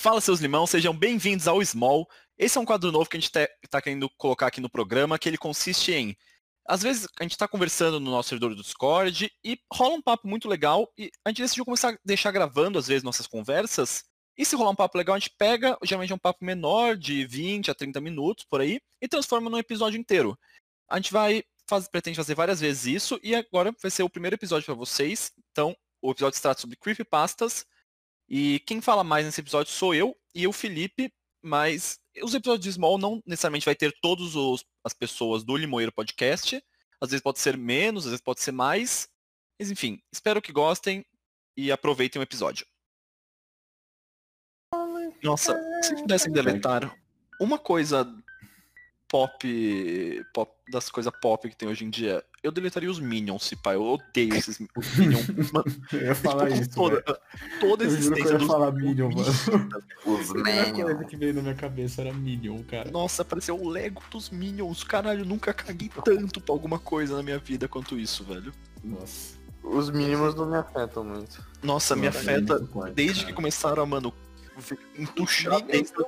Fala seus limão, sejam bem-vindos ao Small. Esse é um quadro novo que a gente está querendo colocar aqui no programa, que ele consiste em às vezes a gente está conversando no nosso servidor do Discord e rola um papo muito legal e a gente decidiu começar a deixar gravando às vezes nossas conversas. E se rolar um papo legal, a gente pega, geralmente é um papo menor, de 20 a 30 minutos por aí, e transforma num episódio inteiro. A gente vai faz, pretende fazer várias vezes isso e agora vai ser o primeiro episódio para vocês. Então, o episódio se trata sobre creepypastas. E quem fala mais nesse episódio sou eu e o Felipe, mas os episódios de Small não necessariamente vai ter todas as pessoas do Limoeiro Podcast. Às vezes pode ser menos, às vezes pode ser mais. Mas enfim, espero que gostem e aproveitem o episódio. Nossa, se pudessem deletar uma coisa pop, pop das coisas pop que tem hoje em dia, eu deletaria os Minions, se pá. Eu odeio esses os Minions. Mano, eu ia falar tipo, isso. Toda, toda a existência eu ia dos falar Minion, mano. Os A primeira coisa Minions. que veio na minha cabeça era Minion, cara. Nossa, pareceu o Lego dos Minions. Caralho, eu nunca caguei tanto pra alguma coisa na minha vida quanto isso, velho. Nossa. Os mínimos não me afetam muito. Nossa, me afeta desde cara. que começaram a, mano, entuchar dentro.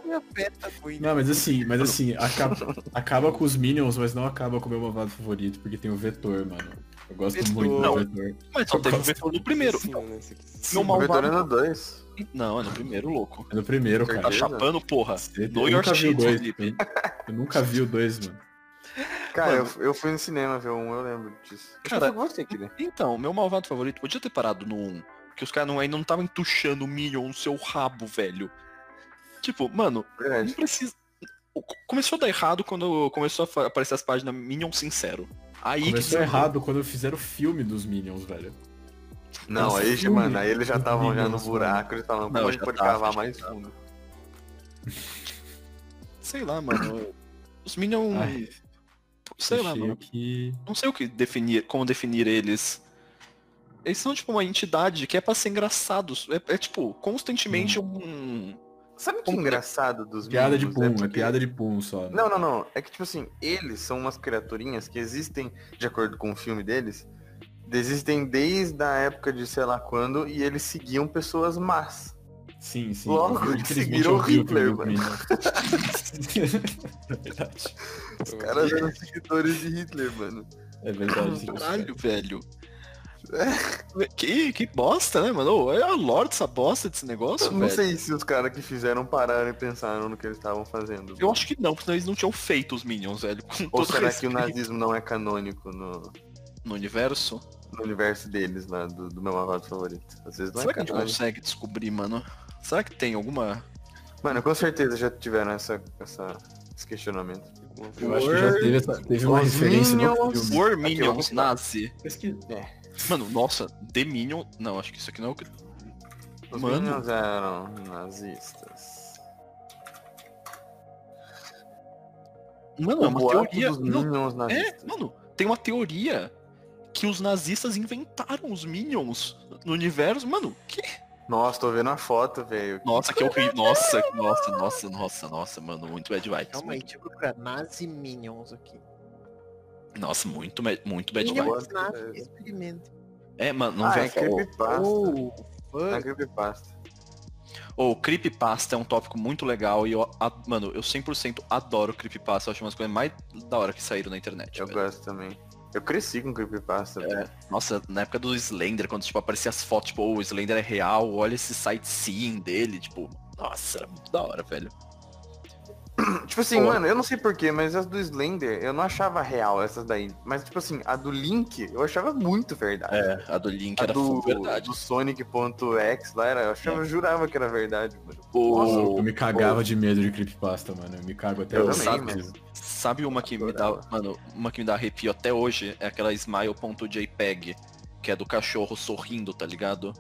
não mas assim, mas assim, acaba, acaba com os Minions, mas não acaba com o meu malvado favorito, porque tem o Vetor, mano. Eu gosto Vetor. muito Não. do Vetor. Mas só teve o vetor no primeiro. Sim, né, aqui. Meu O Vetor é malvado. no 2. Não, é no primeiro, louco. É no primeiro, Tá Tá cara. Beleza. chapando, porra. Você- eu nunca vi dois. Felipe. Eu nunca vi o dois, mano. Cara, Mano. eu, eu fui no cinema ver um, eu lembro disso. Cara, você lê. Então, meu malvado favorito podia ter parado no 1. Porque os caras não, ainda não estavam entuchando o Minion no seu rabo, velho. Tipo, mano, não Verdade. precisa. Começou a dar errado quando começou a aparecer as páginas Minion Sincero. Aí Começou que errado quando fizeram o filme dos Minions, velho. Não, Nossa, aí, filme mano, aí eles já estavam já no Minions, buraco, eles falaram, Não, pode tava, cavar mais tava. fundo? Sei lá, mano. Os Minion. Ai, sei lá, mano. que... Não sei o que definir, como definir eles. Eles são tipo uma entidade que é pra ser engraçados. É, é, tipo, constantemente um. Sabe o que é Como- engraçado dos Piada de Minions? pum, é porque- piada de pum só. né? Não, não, não. É que, tipo assim, eles são umas criaturinhas que existem, de acordo com o filme deles, existem desde a época de sei lá quando, e eles seguiam pessoas más. Sim, sim. Logo, Infelizmente, seguiram o Hitler, mano. É verdade. Os caras eram seguidores de Hitler, mano. É verdade. Caralho, velho. Que, que bosta, né, mano? É a lore dessa bosta desse negócio, Eu não velho. sei se os caras que fizeram pararam e pensaram no que eles estavam fazendo. Eu acho que não, porque senão eles não tinham feito os Minions, velho. Com Ou será que o respeito. nazismo não é canônico no, No universo? no universo deles, lá, do, do meu malvado favorito? Às vezes não Será é que a gente consegue descobrir, mano? Será que tem alguma. Mano, com certeza já tiveram essa, essa, esse questionamento. Eu acho que já teve, teve uma referência no Minions. filme. War Minions. Nazi? Pesquisa. Mano, nossa, The Minion. Não, acho que isso aqui não é o que. Os Mano. Minions eram nazistas. Mano, é uma teoria. dos Não, é, mano, tem uma teoria que os nazistas inventaram os Minions no universo. Mano, que. Nossa, tô vendo a foto, velho. Nossa, que horrível. Nossa, nossa, nossa, nossa, nossa, mano, muito bad vibes. Eu procurar. Nazi Minions aqui. Nossa, muito, muito bad. Nazi Experimento. É, mano, não ah, vem é creepypasta. Oh, É creepypasta. Ô, creepypasta é um tópico muito legal e eu, a- mano, eu 100% adoro creepypasta. Eu acho umas coisas mais da hora que saíram na internet. Eu velho. gosto também. Eu cresci com creepypasta, velho. Nossa, na época do Slender, quando tipo, aparecia as fotos, tipo, "Oh, o Slender é real, olha esse sightseeing dele, tipo, nossa, era muito da hora, velho. Tipo assim, Pô. mano, eu não sei porquê, mas as do Slender eu não achava real essas daí. Mas, tipo assim, a do Link eu achava muito verdade. É, a do Link A era do, full verdade. do Sonic.exe lá, era, eu achava, eu jurava que era verdade, mano. O- Eu me cagava de medo de creepypasta, mano. Eu me cago até hoje. sabe? mas- Sabe uma que me dá, mano, uma que me dá arrepio até hoje é aquela smile.jpg, que é do cachorro sorrindo, tá ligado?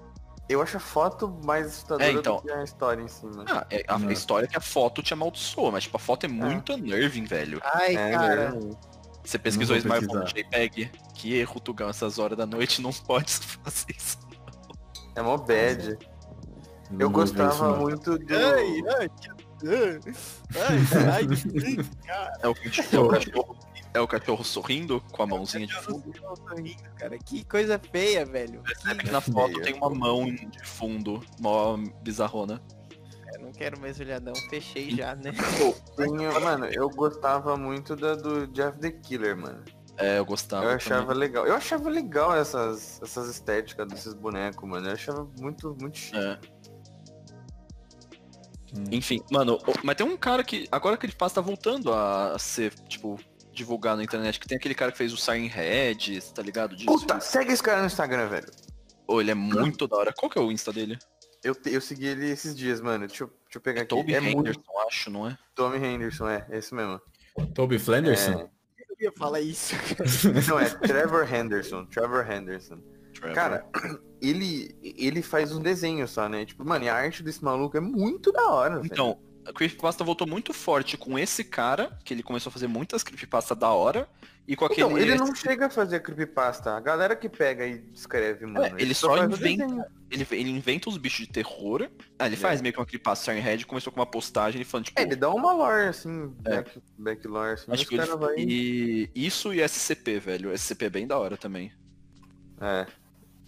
Eu acho a foto mais assustadora É, então. do que a história em si, mano. Ah, é, a Não. história é que a foto te amaldiçoa, mas tipo, a foto é muito unnerving, velho. Ai, É, cara. né? Você pesquisou Não pesquisar. smile.jpg, que erro, Tugão, essas horas da noite não pode fazer isso. É mó bad. Não Eu vou ver isso, gostava não. muito do. Ai, ai, que- ai, ai, ai, cara. É o, cachorro, é o cachorro, é o cachorro sorrindo com a mãozinha de fundo. Eu tô rindo, cara. Que coisa feia, velho. Percebe que É na foto feio. tem uma mão de fundo, mó bizarrona. Eu não quero mais olhar não, fechei já, né? Tinha- mano, eu gostava muito da do Jeff the Killer, mano. É, eu gostava. Eu também. achava legal. Eu achava legal essas, essas estéticas desses bonecos, mano. Eu achava muito, muito chique. É. Hum. Enfim, mano, mas tem um cara que. Agora que ele passa tá voltando a ser, tipo, divulgado na internet, que tem aquele cara que fez o Siren Head, tá ligado? Disso. Puta, segue esse cara no Instagram, velho. Ô, ele é muito da hora. Qual que é o Insta dele? Eu, eu segui ele esses dias, mano. Deixa eu, deixa eu pegar aqui. Toby é muito Henderson, acho, não é? Tommy Henderson, é, é esse mesmo. Toby Flanderson? Eu ia falar isso. Não, é Trevor Henderson. Trevor Henderson. Trevor. Cara, ele, ele faz um desenho só, né? Tipo, mano, e a arte desse maluco é muito da hora, velho. Então, a Creepypasta voltou muito forte com esse cara, que ele começou a fazer muitas Creepypasta da hora, e com aquele... Então, ele não chega a fazer creepypasta. A galera que pega e escreve, mano. É, ele só faz o inventa. Ele, ele inventa os bichos de terror. Ah, ele faz meio que uma Creepypasta Siren Head, começou com uma postagem, ele falando, tipo... É, ele dá uma lore, assim, É. back, back lore, assim, Acho que ele... vai... E isso e SCP, velho. SCP é bem da hora também. É.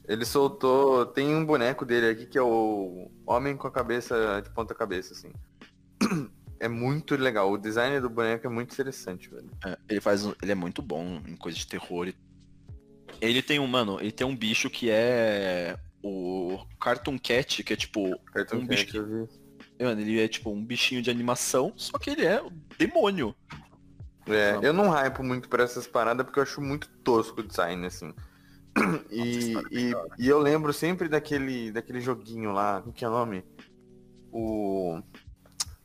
Ele soltou. Tem um boneco dele aqui que é o Homem com a cabeça de ponta cabeça, assim. É muito legal. O design do boneco é muito interessante, velho. É, ele faz. um- Ele é muito bom em coisa de terror. e- Ele tem um, mano, ele tem um bicho que é o Cartoon Cat, que é tipo. Cartoon Um bicho Cat, eu vi. Mano, ele é tipo um bichinho de animação, só que ele é o demônio. É, eu não hypo muito pra essas paradas porque eu acho muito tosco o design, assim. E, Nossa, e, e eu lembro sempre daquele, daquele joguinho lá, como que é o nome? O.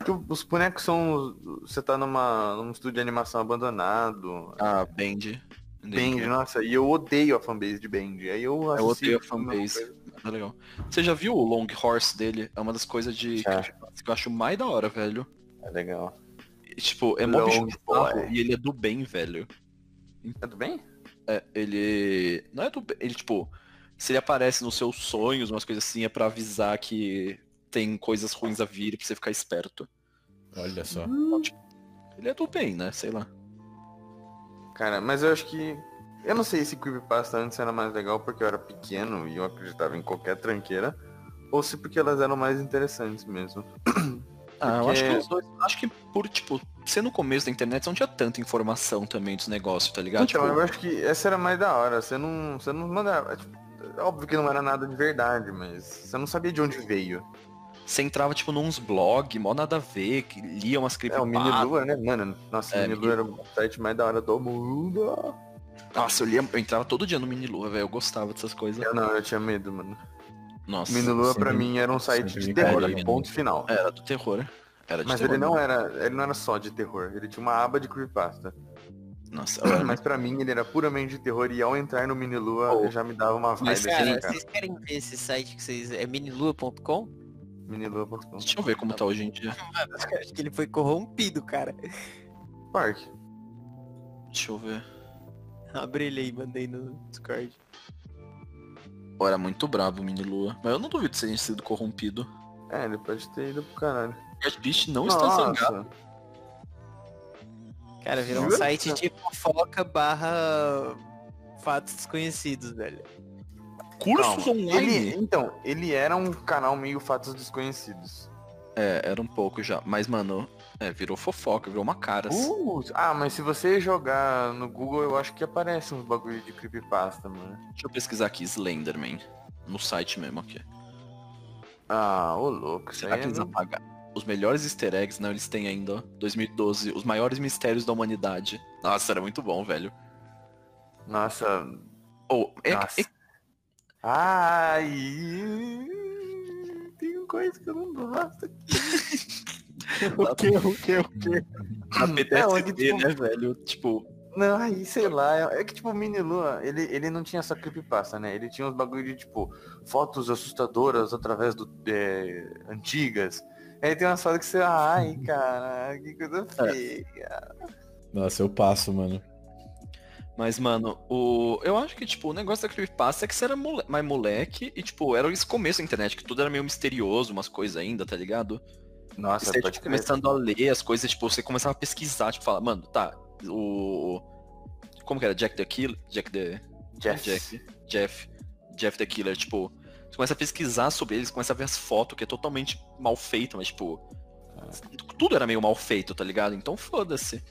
que os bonecos são. Você tá numa, num estúdio de animação abandonado. Ah, Band. Band, nossa, e eu odeio a fanbase de Band. Aí eu Eu odeio a uma fanbase. É legal. Você já viu o Long Horse dele? É uma das coisas de Já. que eu acho mais da hora, velho. É legal. E, tipo, é mó bicho bizarro e ele é do bem, velho. É do bem? É, ele. Não é do bem. Ele, tipo, se ele aparece nos seus sonhos, umas coisas assim, é pra avisar que tem coisas ruins a vir pra você ficar esperto. Olha só. Ele é do bem, né? Sei lá. Cara, mas eu acho que. Eu não sei se Creepypasta antes era mais legal porque eu era pequeno e eu acreditava em qualquer tranqueira. Ou se porque elas eram mais interessantes mesmo. Ah, eu Porque- acho que os dois. Acho que por, tipo, ser no começo da internet, você não tinha tanta informação também dos negócios, tá ligado? Então, tipo, eu acho que essa era mais da hora. Você não. Você não mandava. tipo, é óbvio que não era nada de verdade, mas você não sabia de onde veio. Você entrava, tipo, nos blogs, mó nada a ver, que lia umas É, o creepypasta. Minilua, né? Mano, nossa, É, o Minilua era o site mais da hora do mundo. Nossa, eu lia, eu entrava todo dia no Minilua, velho. Eu gostava dessas coisas. Eu não, eu tinha medo, mano. Nossa. Minilua pra sempre- mim era um site de terror, caía, ponto final. Era do terror. Era de Mas terror. ele não era, ele não era só de terror, ele tinha uma aba de creepypasta. Nossa, era Mas pra mim ele era puramente de terror e ao entrar no Minilua Oh. eu já me dava uma vibe Mas, assim, Cara, cara. vocês querem ver esse site que vocês. É minilua.com? Deixa eu ver como tá hoje em dia. Mano, acho que ele foi corrompido, cara. Park. Deixa eu ver. Abre ele aí, mandei no Discord. Pô, era muito brabo o Minilua. Mas eu não duvido de ter sido corrompido. É, ele pode ter ido pro caralho. Cat Beast não está zangado. Nossa, Cara, virou um site de fofoca barra fatos desconhecidos, velho. Cursos calma. online? Ele, então, ele era um canal meio fatos desconhecidos. É, era um pouco já. Mas, mano, é, virou fofoca, virou uma cara. Uh, ah, mas se você jogar no Google, eu acho que aparece uns bagulho de creepypasta, mano. Deixa eu pesquisar aqui, Slenderman. No site mesmo aqui. Ah, ô louco. Será que eles não- apagaram? Os melhores easter eggs, não, eles têm ainda, ó. 2012, os maiores mistérios da humanidade. Nossa, era muito bom, velho. Nossa. Ou, é, Nossa. é- Ai. Tem coisa que eu não gosto. O que, o que, o que? a PTSD, é que, tipo, né, velho? Tipo, Não, aí, sei lá, é é que tipo, o Mini Lua, ele, ele não tinha só creepypasta, né? Ele tinha uns bagulho de, tipo, fotos assustadoras através do. é, antigas. Aí tem umas fotos que você. Ai, cara, que coisa feia. Nossa, eu passo, mano. Mas, mano, o... eu acho que, tipo, o negócio da Creepypasta é que você era mole... mais moleque e, tipo, era esse começo da internet, que tudo era meio misterioso, umas coisas ainda, tá ligado? Nossa, você, pode tipo, crer. começando a ler as coisas, tipo, você começava a pesquisar, tipo, falar, mano, tá, o... Como que era? Jack the Killer? Jack the... Jeff. Jeff. Jeff. Jeff the Killer, tipo... começa a pesquisar sobre eles, começa a ver as fotos, que é totalmente mal feito, mas tipo. Tudo era meio mal feito, tá ligado? Então foda-se.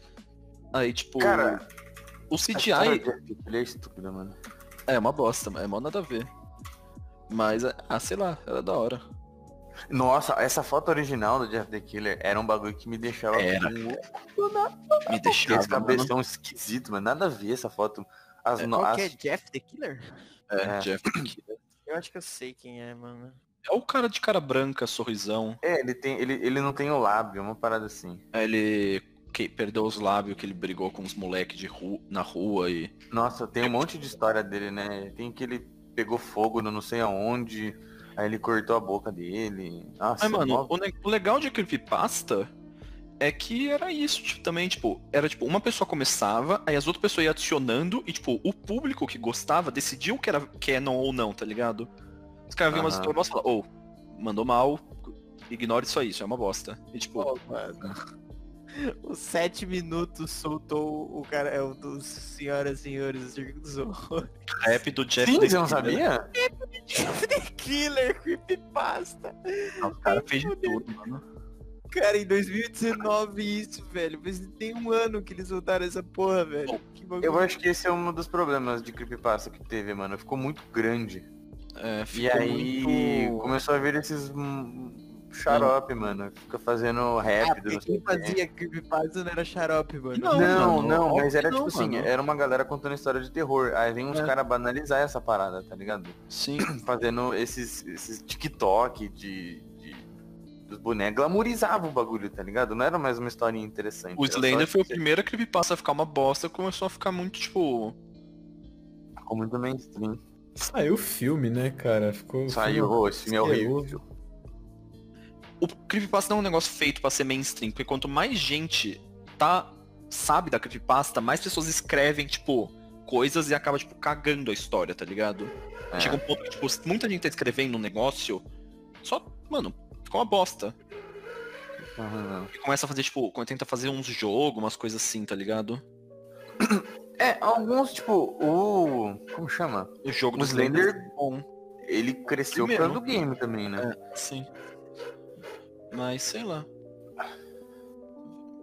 Aí, tipo. Cara, o CGI Killer é estúpida, mano. é uma bosta, é mó nada a ver. Mas, ah, sei lá, era da hora. Nossa, essa foto original do Jeff the Killer era um bagulho que me deixava Era. com Me deixou. esse cabeção esquisito, mano. Nada a ver essa foto. As, no- Qual as- que é Jeff the Killer? É, É. Jeff Killer. Eu acho que eu sei quem é, mano. É o cara de cara branca, sorrisão. É, ele, tem, ele, ele não tem o lábio, uma parada assim. Aí Ele que perdeu os lábios, que ele brigou com os moleques de ru... na rua e. Nossa, tem um monte de história dele, né? Tem que ele pegou fogo no não sei aonde, aí ele cortou a boca dele. Nossa, Mas, mano, mó- o, legal de Creepypasta é que era isso, tipo, também, tipo, era tipo, uma pessoa começava, aí as outras pessoas iam adicionando, e tipo, o público que gostava decidia o que era canon ou não, tá ligado? Os caras viam umas histórias e falavam, ô, mandou mal, ignore só isso, é uma bosta. E tipo, mano. Os sete minutos soltou o cara, é o dos senhoras e senhores do Circo dos Horrores. rap do Jeff Sim, the você não Killer. sabia? Jeff the Killer, Creepypasta. O cara fez de tudo, mano. Cara, em 2019 isso, velho. Mas tem um ano que eles soltaram essa porra, velho. Eu acho que esse é um dos problemas de creepypasta que teve, mano. Ficou muito grande. É, E ficou aí muito... começou a vir esses xarope, mano. Fica fazendo rap Ah, do quem fazia Creepypasta não era xarope, mano. Não, Não, mano, não, mas era tipo não, assim, mano. era uma galera contando história de terror. Aí vem uns É. caras banalizar essa parada, tá ligado? Sim, Fazendo esses, esses TikTok de, dos bonecos. Glamorizava o bagulho, tá ligado? Não era mais uma historinha interessante. o Slender foi o primeiro creepypasta a ficar uma bosta, começou a ficar muito, tipo... Ficou muito mainstream. Saiu o filme, né, cara? Ficou. Saiu, oh, esse filme é horrível. O creepypasta não é um negócio feito pra ser mainstream, porque quanto mais gente tá sabe da creepypasta, mais pessoas escrevem, tipo, coisas e acaba, tipo, cagando a história, tá ligado? É. Chega um ponto que, tipo, muita gente tá escrevendo um negócio, só, mano, ficou uma bosta. Uhum. E começa a fazer, tipo, quando tenta fazer uns jogos, umas coisas assim, tá ligado? É, alguns, tipo, o. Como chama? O jogo O do Slender, Slender- é bom. Ele cresceu Primeiro. por causa do game também, né? Sim. Mas, sei lá.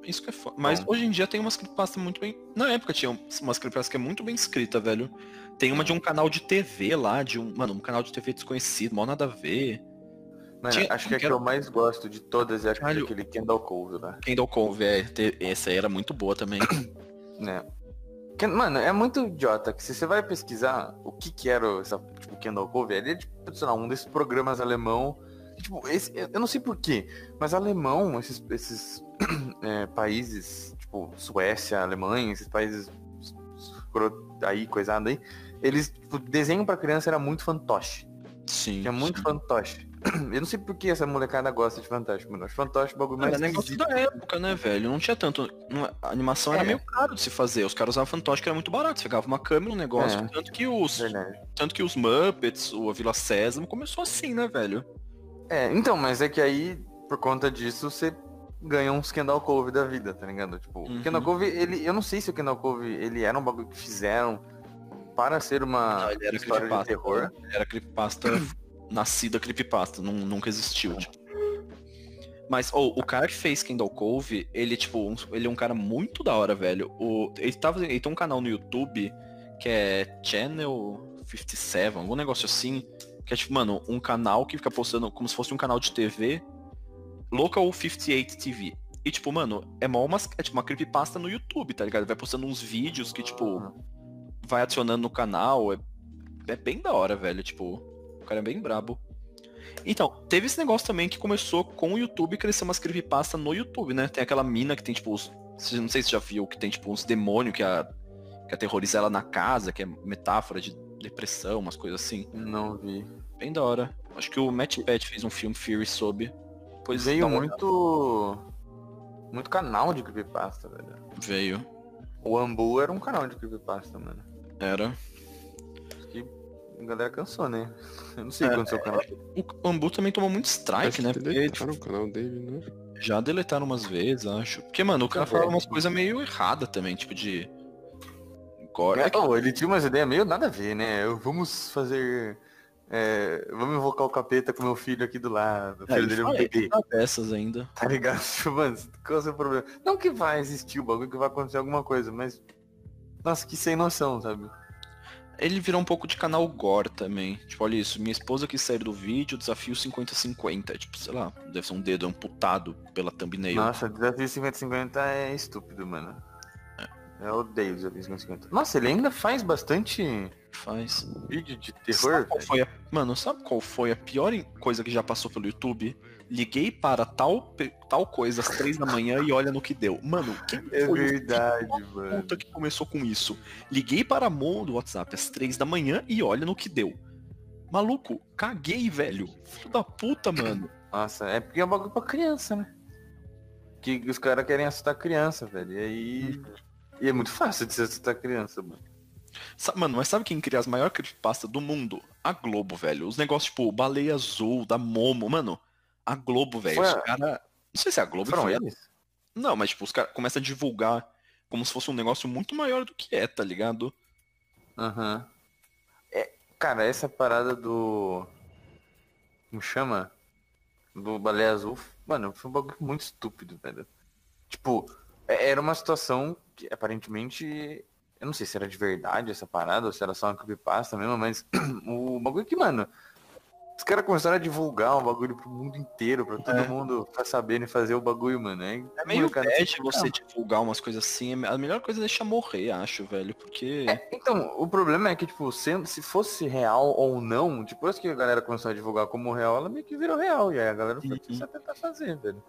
Isso que é foda. Mas Bom. hoje em dia tem umas creepypastas muito bem... Na época tinha umas creepypastas que é muito bem escrita, velho. Tem uma de um canal de TV lá, de um... Mano, um canal de TV desconhecido, mal nada a ver. Tinha- acho que a que era- eu mais gosto de todas é aquele, Caralho. aquele Kendall Cove lá. Kendall Cove, é, essa aí era muito boa também. né? Que- Mano, é muito idiota que se você vai pesquisar o que que era essa, tipo, Kendall Cove, ele é tipo, sei lá, um desses programas alemão. Tipo, esse, eu não sei porquê, mas alemão, esses, esses é, países, tipo, Suécia, Alemanha, esses países aí, coisado aí, eles, tipo, desenho pra criança era muito fantoche. Sim. Tinha muito sim. fantoche. Eu não sei por que essa molecada gosta de fantoche, mano. Fantoche o bagulho mais Era negócio da época, né, velho? Não tinha tanto. A animação era É. meio caro de se fazer. Os caras usavam fantoche que era muito barato. Você pegava uma câmera, um negócio. É. Tanto que os. Verdade. Tanto que os Muppets, o A Vila Sésamo, começou assim, né, velho? É, então, mas é que aí, por conta disso, você ganha uns Kendall Cove da vida, tá ligado? Tipo, Uhum. o Kendall Cove, ele. Eu não sei se o Kendall Cove, ele era um bagulho que fizeram para ser uma Não, ele era história de terror. Ele era creepypasta nascida creepypasta, nun- nunca existiu, tipo. Mas, oh, o cara que fez Kendall Cove, ele, tipo, um- ele é um cara muito da hora, velho. O, ele, tava, ele tem um canal no YouTube que é Channel 57, algum negócio assim. Que é, tipo, mano, um canal que fica postando como se fosse um canal de TV. Local 58 TV. E, tipo, mano, é mó uma, é tipo uma creepypasta no YouTube, tá ligado? Vai postando uns vídeos que, tipo, vai adicionando no canal. É, é bem da hora, velho. Tipo, o cara é bem brabo. Então, teve esse negócio também que começou com o YouTube crescer umas creepypasta no YouTube, né? Tem aquela mina que tem, tipo, os, não sei se você já viu, que tem, tipo, uns demônios que, a, que aterroriza ela na casa, que é metáfora de depressão, umas coisas assim. Não vi. Bem da hora. Acho que o Matt Pat fez um filme Fury sobre. Pois Veio muito. Muito canal de creepypasta, velho. Veio. O Ambu era um canal de creepypasta, mano. Era. Acho que a galera cansou, né? Eu não sei É, aconteceu com o canal. O Ambu também tomou muito strike, Acho né? que Porque, deletaram o canal dele, né? Já deletaram umas vezes, acho. Porque, mano, o cara falava umas coisas meio erradas também, tipo de. É, oh, ele tinha umas ideias meio nada a ver, né? Eu- Vamos fazer é, vamos invocar o capeta com meu filho aqui do lado. O É, filho ele dele é um bebê. dessas ainda. Tá ligado? Tipo, mano, qual é o seu problema? Não que vai existir o bagulho, que vai acontecer alguma coisa, mas. Nossa, que sem noção, sabe? Ele virou um pouco de canal gore também. Tipo, olha isso, minha esposa quis sair do vídeo, desafio 50-50. Tipo, sei lá, deve ser um dedo amputado pela thumbnail. Nossa, desafio 50-50 é estúpido, mano. Eu odeio desafio 50-50. Nossa, ele ainda faz bastante Faz. vídeo de Sabe terror, foi a... Mano, sabe qual foi a pior coisa que já passou pelo YouTube? Liguei para tal, tal coisa às três da manhã e olha no que deu. Mano, quem É foi o verdade, mano. puta que começou com isso? Liguei para a Mon do WhatsApp às três da manhã e olha no que deu. Maluco, caguei, velho. Filho da puta, mano. Nossa, é porque é um bagulho pra criança, né? Que os caras querem assustar criança, velho. E aí. E é muito fácil de se assustar criança, mano. Sa- Mano, mas sabe quem cria as maiores creepypasta do mundo? A Globo, velho. Os negócios tipo Baleia Azul, da Momo, mano. A Globo, velho. Os a- cara... Não sei se é a Globo Foram foi. eles? Não, mas tipo, os caras começam a divulgar como se fosse um negócio muito maior do que é, tá ligado? Aham. É, cara, essa parada do. Como chama? Do Baleia Azul. Mano, foi um bagulho muito estúpido, velho. Tipo, é- era uma situação aparentemente. Eu não sei se era de verdade essa parada ou se era só uma creepypasta mesmo, mas o bagulho que, mano. Os caras começaram a divulgar um bagulho pro mundo inteiro, pra todo É. mundo ficar sabendo e fazer o bagulho, mano. É, É meio bad assim, você divulgar umas coisas assim. A melhor coisa é deixar morrer, acho, velho. Porque. É, então, o problema é que, tipo, sendo, se fosse real ou não, depois que a galera começou a divulgar como real, ela meio que virou real. E aí a galera foi Uhum. tentar fazer, velho.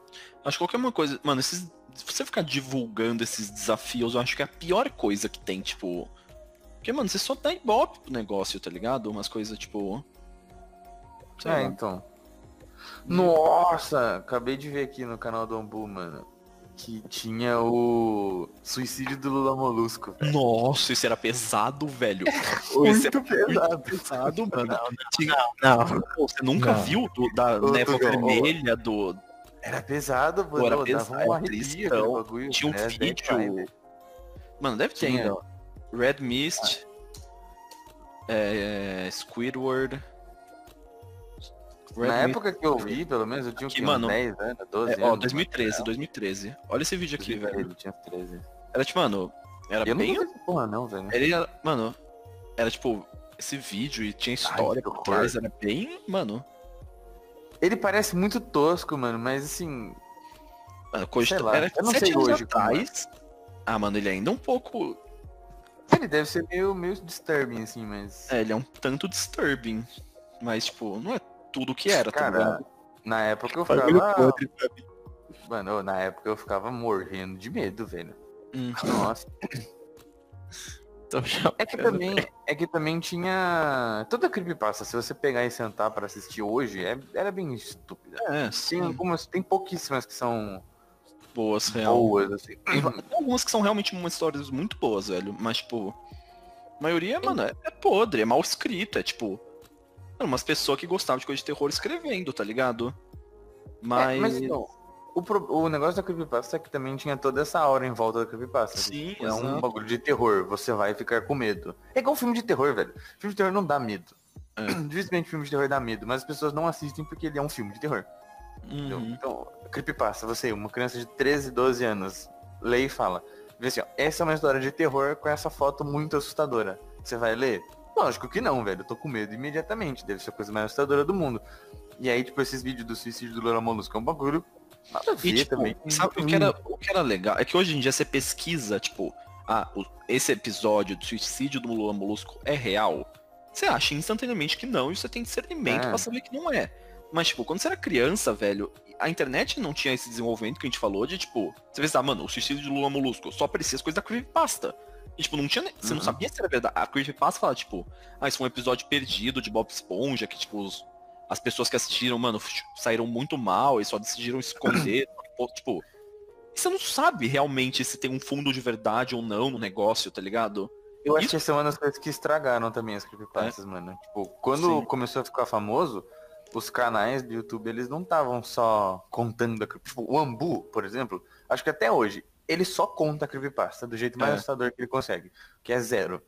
Acho que qualquer uma coisa. Mano, esses. Se você ficar divulgando esses desafios, eu acho que é a pior coisa que tem, tipo. Porque, mano, você só dá ibope pro negócio, tá ligado? Umas coisas, tipo. sei é, lá. então. Nossa, acabei de ver aqui no canal do Ambu, mano. Que tinha o suicídio do Lula Molusco. Nossa, isso era pesado, velho. Muito é pesado. pesado, mano. Tinha- Não. Pô, Você nunca Não. viu do- da Ô, névoa vermelha, do. Era pesado, Pô, mano. era Dava pesado, um tristão. bagulho. Tinha um É, pai, vídeo. velho. Mano, deve ter ainda. ó. Red Mist. É, Squidward. Red Na Mist- época que eu vi, pelo menos, eu tinha o Que, mano, Uns 10 anos, 12 É, anos. ó, 2013, 2013. Olha esse vídeo aqui, velho. Ele tinha 13. Era tipo, mano, era Eu não bem. essa porra não, velho. Ele era, mano, era tipo, esse vídeo e tinha história que por trás, era bem, mano. Ele parece muito tosco, mano, mas assim. mano coisa Sei lá, era eu não sete sei anos hoje como é. atrás. Ah, mano, ele ainda é um pouco. Ele deve ser meio, meio disturbing, assim, mas. É, ele é um tanto disturbing. Mas, tipo, não é tudo que era, tá Cara, ligado? na época eu ficava. podre? Mano, na época eu ficava morrendo de medo, velho. Hum. Nossa. É que também, é que também tinha. Toda creepypasta, se você pegar e sentar pra assistir hoje, é, era bem estúpida. É, Tem sim, algumas, tem pouquíssimas que são boas, real. boas, assim. Tem tem algumas que são realmente umas histórias muito boas, velho. Mas, tipo, a maioria, mano, é, é podre, é mal escrita. É tipo, umas pessoas que gostavam de coisa de terror escrevendo, tá ligado? Mas. É, mas não, o, pro- o negócio da creepypasta é que também tinha toda essa aura em volta da creepypasta. Sim, Tipo, é um bagulho de terror, você vai ficar com medo. É igual filme de terror, velho. Filme de terror não dá medo. É. Dificilmente filme de terror dá medo, mas as pessoas não assistem porque ele é um filme de terror. Uhum. Então, creepypasta, você, uma criança de 13, 12 anos, lê e fala. Vê assim, ó, essa é uma história de terror com essa foto muito assustadora. Você vai ler? Lógico que não, velho. Eu tô com medo imediatamente. Deve ser a coisa mais assustadora do mundo. E aí, tipo, esses vídeos do suicídio do Lola Molusco é um bagulho nada a ver E, tipo, também. sabe, o, que era, o que era legal é que hoje em dia você pesquisa, tipo, ah, o- esse episódio do suicídio do Lula Molusco é real. Você acha instantaneamente que não, e você tem discernimento É. pra saber que não é. Mas, tipo, quando você era criança, velho, a internet não tinha esse desenvolvimento que a gente falou de, tipo, você pensa, ah, mano, o suicídio do Lula Molusco, só aparecia as coisas da creepypasta. E, tipo, não tinha, você não Uhum. sabia se era verdade. A creepypasta fala, tipo, ah, isso foi um episódio perdido de Bob Esponja, que, tipo, os- as pessoas que assistiram, mano, f- saíram muito mal e só decidiram esconder. Tipo, você não sabe realmente se tem um fundo de verdade ou não no negócio, tá ligado? Eu acho que essa é uma das coisas que estragaram também as creepypastas, mano. Tipo, quando Sim. começou a ficar famoso, os canais do YouTube, eles não estavam só contando a Tipo, o Ambu, por exemplo, acho que até hoje, ele só conta a creepypasta do jeito mais É. assustador que ele consegue, que é zero.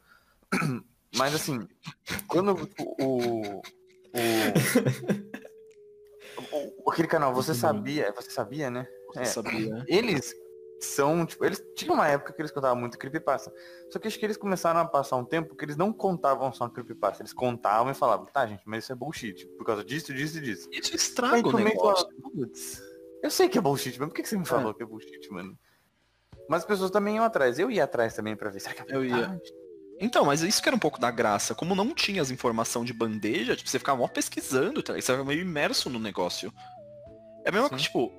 Mas assim, quando o, o, O... Aquele canal, você sabia, você sabia, né? Você É. sabia? Eles são, tipo, eles tinham uma época que eles contavam muito creepypasta. Só que acho que eles começaram a passar um tempo que eles não contavam só creepypasta, eles contavam e falavam, tá, gente, mas isso é bullshit, por causa disso, disso e disso. Isso estraga o negócio. fala, "Putz, eu sei que é bullshit, mas por que você me falou que é bullshit, mano? Mas as pessoas também iam atrás. Eu ia atrás também pra ver. Será que é Eu ia. Então, mas isso que era um pouco da graça. Como não tinha as informações de bandeja, tipo, você ficava mó pesquisando, tá? Você ficava meio imerso no negócio. É Sim. coisa, tipo,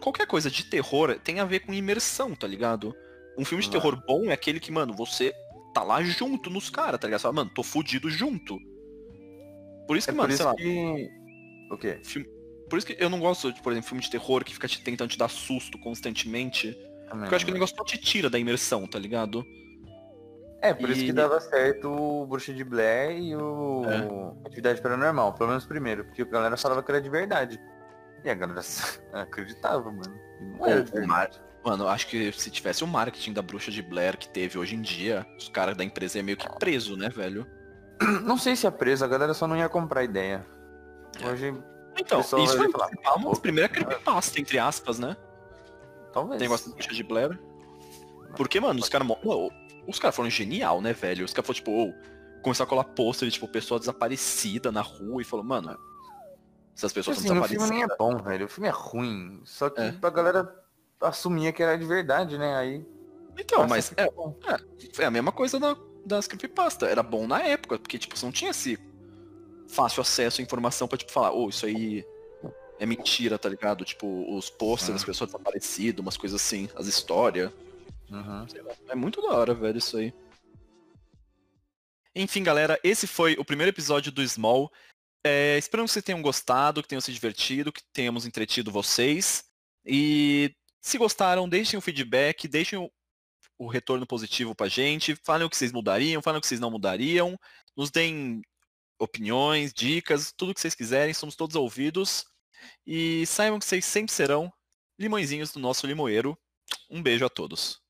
qualquer coisa de terror tem a ver com imersão, tá ligado? Um filme de Ah. terror bom é aquele que, mano, você tá lá junto nos caras, tá ligado? Você fala, mano, tô fudido junto. Por isso É que, por mano, sei isso lá, que... O quê? por isso que eu não gosto, de, por exemplo, filme de terror que fica te tentando te dar susto constantemente. Também Porque eu acho que o negócio só te tira da imersão, tá ligado? É, por isso E- que dava certo o Bruxa de Blair e o É. Atividade Paranormal, pelo menos primeiro, porque a galera falava que era de verdade. E a galera acreditava, mano. Não era de verdade. Mano, acho que se tivesse o marketing da bruxa de Blair que teve hoje em dia, os caras da empresa iam meio que preso, né, velho? Não sei se é preso, a galera só não ia comprar a ideia. Hoje, Então, isso foi falar, uma das "Pô, primeiras creepypasta, entre aspas, né? talvez. Tem negócio da bruxa de Blair. Porque, mano, os caras. Os caras foram genial, né, velho? Os caras foram, tipo, ô, começar a colar pôster de, tipo, pessoa desaparecida na rua e falou, mano, essas pessoas Assim, estão o filme nem desaparecidas. é bom, velho. O filme é ruim. Só que É. a galera assumia que era de verdade, né? Aí. Então, acha mas é, bom. é a mesma coisa da, das creepypasta. Era bom na época, porque, tipo, você não tinha esse fácil acesso à informação pra, tipo, falar, ô, isso aí é mentira, tá ligado? Tipo, os posters das pessoas desaparecidas, umas coisas assim, as histórias. Uhum. É muito da hora, velho, isso aí. Enfim, galera, esse foi o primeiro episódio do Small. É, espero que vocês tenham gostado, que tenham se divertido, que tenhamos entretido vocês. E se gostaram, deixem o feedback, deixem o, o retorno positivo pra gente, falem o que vocês mudariam, falem o que vocês não mudariam, nos deem opiniões, dicas, tudo que vocês quiserem, somos todos ouvidos. E saibam que vocês sempre serão limõezinhos do nosso limoeiro. Um beijo a todos.